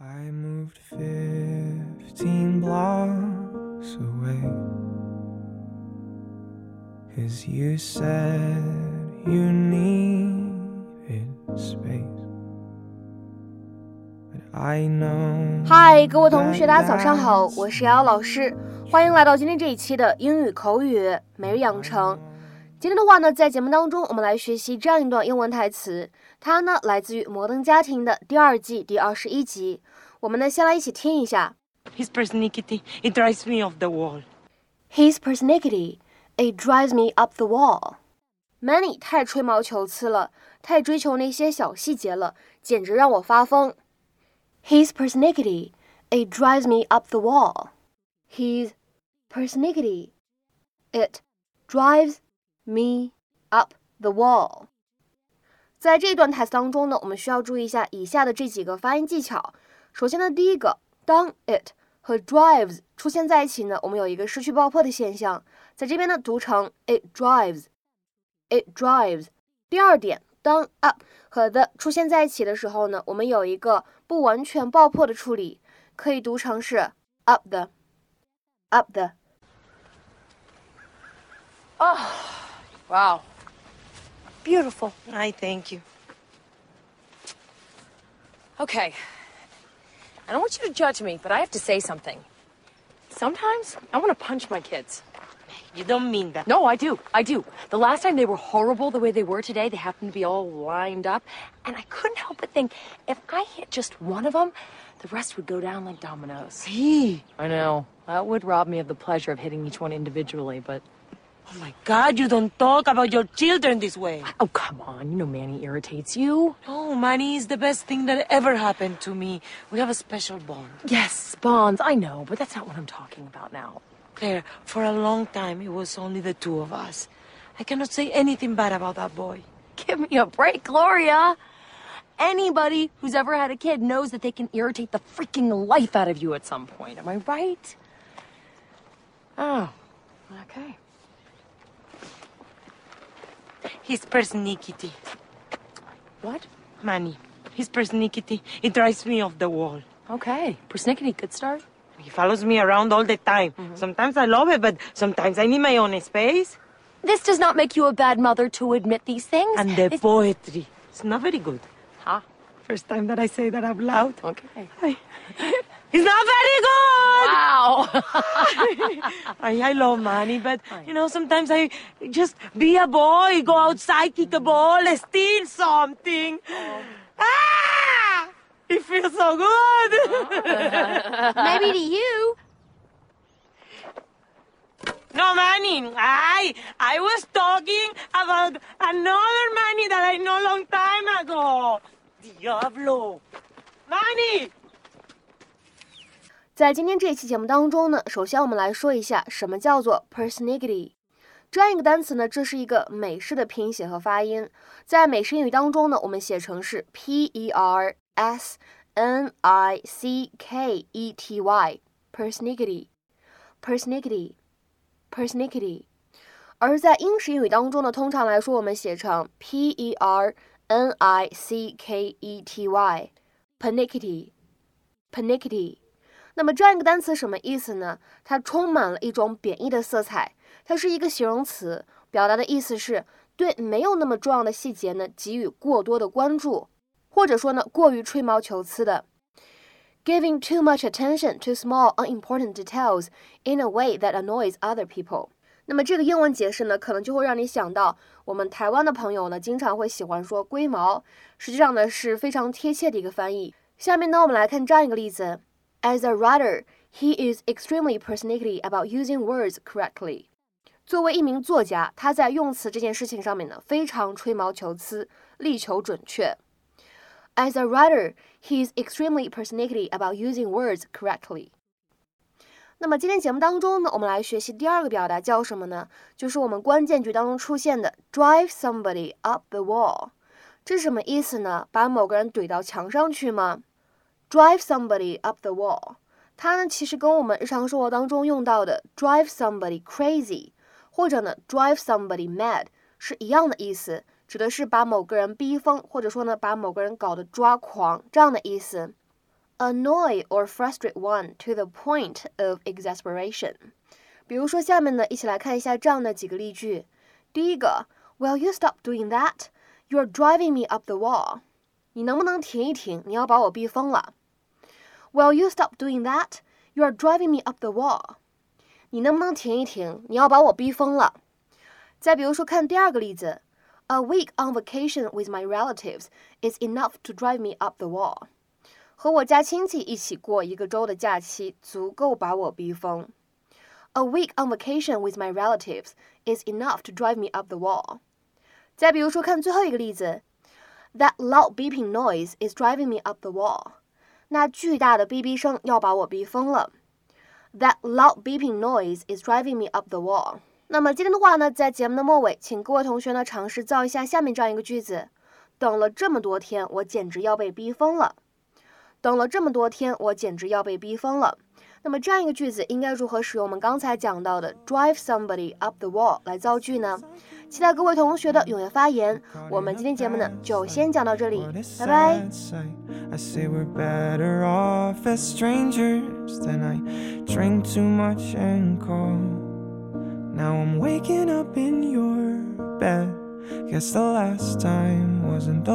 I moved fifteen blocks away. Cause you said you needed space. But I know. 嗨，各位同学，大家早上好，我是瑶瑶老师，欢迎来到今天这一期的英语口语每日养成。今天的话呢，在节目当中，我们来学习这样一段英文台词，它呢来自于《摩登家庭》的第二季第二十一集。我们呢，先来一起听一下。His persnickety, it drives me off the wall. His persnickety, it drives me up the wall. Manny 太吹毛求疵了，太追求那些小细节了，简直让我发疯。His persnickety, it drives me up the wall. His persnickety, it drives me up the wall. 在这段台词当中呢，我们需要注意一下以下的这几个发音技巧。首先呢，第一个，当 it 和 drives 出现在一起呢，我们有一个失去爆破的现象，在这边呢读成 it drives，it drives。第二点，当 up 和 the 出现在一起的时候呢，我们有一个不完全爆破的处理，可以读成是 up the，up the。Wow. Beautiful. I thank you. Okay. I don't want you to judge me, but I have to say something. Sometimes I want to punch my kids. You don't mean that. No, I do. I do. The last time they were horrible the way they were today, they happened to be all lined up. And I couldn't help but think if I hit just one of them, the rest would go down like dominoes. Hey, I know. That would rob me of the pleasure of hitting each one individually, but. Oh my God, you don't talk about your children this way. Oh, come on. You know Manny irritates you. No, Manny is the best thing that ever happened to me. We have a special bond. Yes, Bonds, I know, but that's not what I'm talking about now. Claire, for a long time, it was only the two of us. I cannot say anything bad about that boy. Give me a break, Gloria. Anybody who's ever had a kid knows that they can irritate the freaking life out of you at some point. Am I right? Oh, okay. His persnickety. What? Manny, his persnickety, it drives me off the wall. Okay. Persnickety, good start. He follows me around all the time. Mm-hmm. Sometimes I love it, but sometimes I need my own space. This does not make you a bad mother to admit these things. And the It's- poetry. It's not very good. Huh? First time that I say that out loud. Okay. It's not very good! Wow. I, I love money, but you know, sometimes I just be a boy, go outside, kick a ball, steal something. Ah! It feels so good. Maybe to you. no, Manny, I I was talking about another money that I know long time ago. Diablo. Manny! 在今天这一期节目当中呢，首先我们来说一下什么叫做 personality。这样一个单词呢，这是一个美式的拼写和发音，在美式英语当中呢，我们写成是 p e r s n i c k e t y personality personality personality。而在英式英语当中呢，通常来说我们写成 p e r n i c k e t y pernickety pernickety。那么这样一个单词什么意思呢？它充满了一种贬义的色彩，它是一个形容词，表达的意思是对没有那么重要的细节呢给予过多的关注，或者说呢过于吹毛求疵的。Giving too much attention to small unimportant details in a way that annoys other people。那么这个英文解释呢，可能就会让你想到我们台湾的朋友呢，经常会喜欢说龟毛，实际上呢是非常贴切的一个翻译。下面呢，我们来看这样一个例子。As a writer, he is extremely persnickety about using words correctly. 作为一名作家，他在用词这件事情上面呢，非常吹毛求疵，力求准确。As a writer, he is extremely persnickety about using words correctly. 那么今天节目当中呢，我们来学习第二个表达叫什么呢？就是我们关键句当中出现的 drive somebody up the wall。这是什么意思呢？把某个人怼到墙上去吗 ？drive somebody up the wall，它呢其实跟我们日常生活当中用到的 drive somebody crazy，或者呢 drive somebody mad 是一样的意思，指的是把某个人逼疯，或者说呢把某个人搞得抓狂这样的意思。 annoy or frustrate one to the point of exasperation。比如说，下面呢，一起来看一下这样的几个例句。第一个，Will you stop doing that? You're driving me up the wall。 你能不能停一停？你要把我逼疯了。Will you stop doing that? You are driving me up the wall。你能不能停一停？你要把我逼疯了。再比如说，看第二个例子，A week on vacation with my relatives is enough to drive me up the wall。和我家亲戚一起过一个周的假期，足够把我逼疯。A week on vacation with my relatives is enough to drive me up the wall。再比如说，看最后一个例子，That loud beeping noise is driving me up the wall。那巨大的哔哔声要把我逼疯了。That loud beeping noise is driving me up the wall。那么今天的话呢，在节目的末尾，请各位同学呢尝试造一下下面这样一个句子：等了这么多天，我简直要被逼疯了。等了这么多天，我简直要被逼疯了。那么这样一个句子应该如何使用我们刚才讲到的 drive somebody up the wall 来造句呢？期待各位同学的踊跃发言。我们今天节目呢就先讲到这里，拜拜。I say we're better off as strangers. Then I drink too much and call. Now I'm waking up in your bed. Guess the last time wasn't the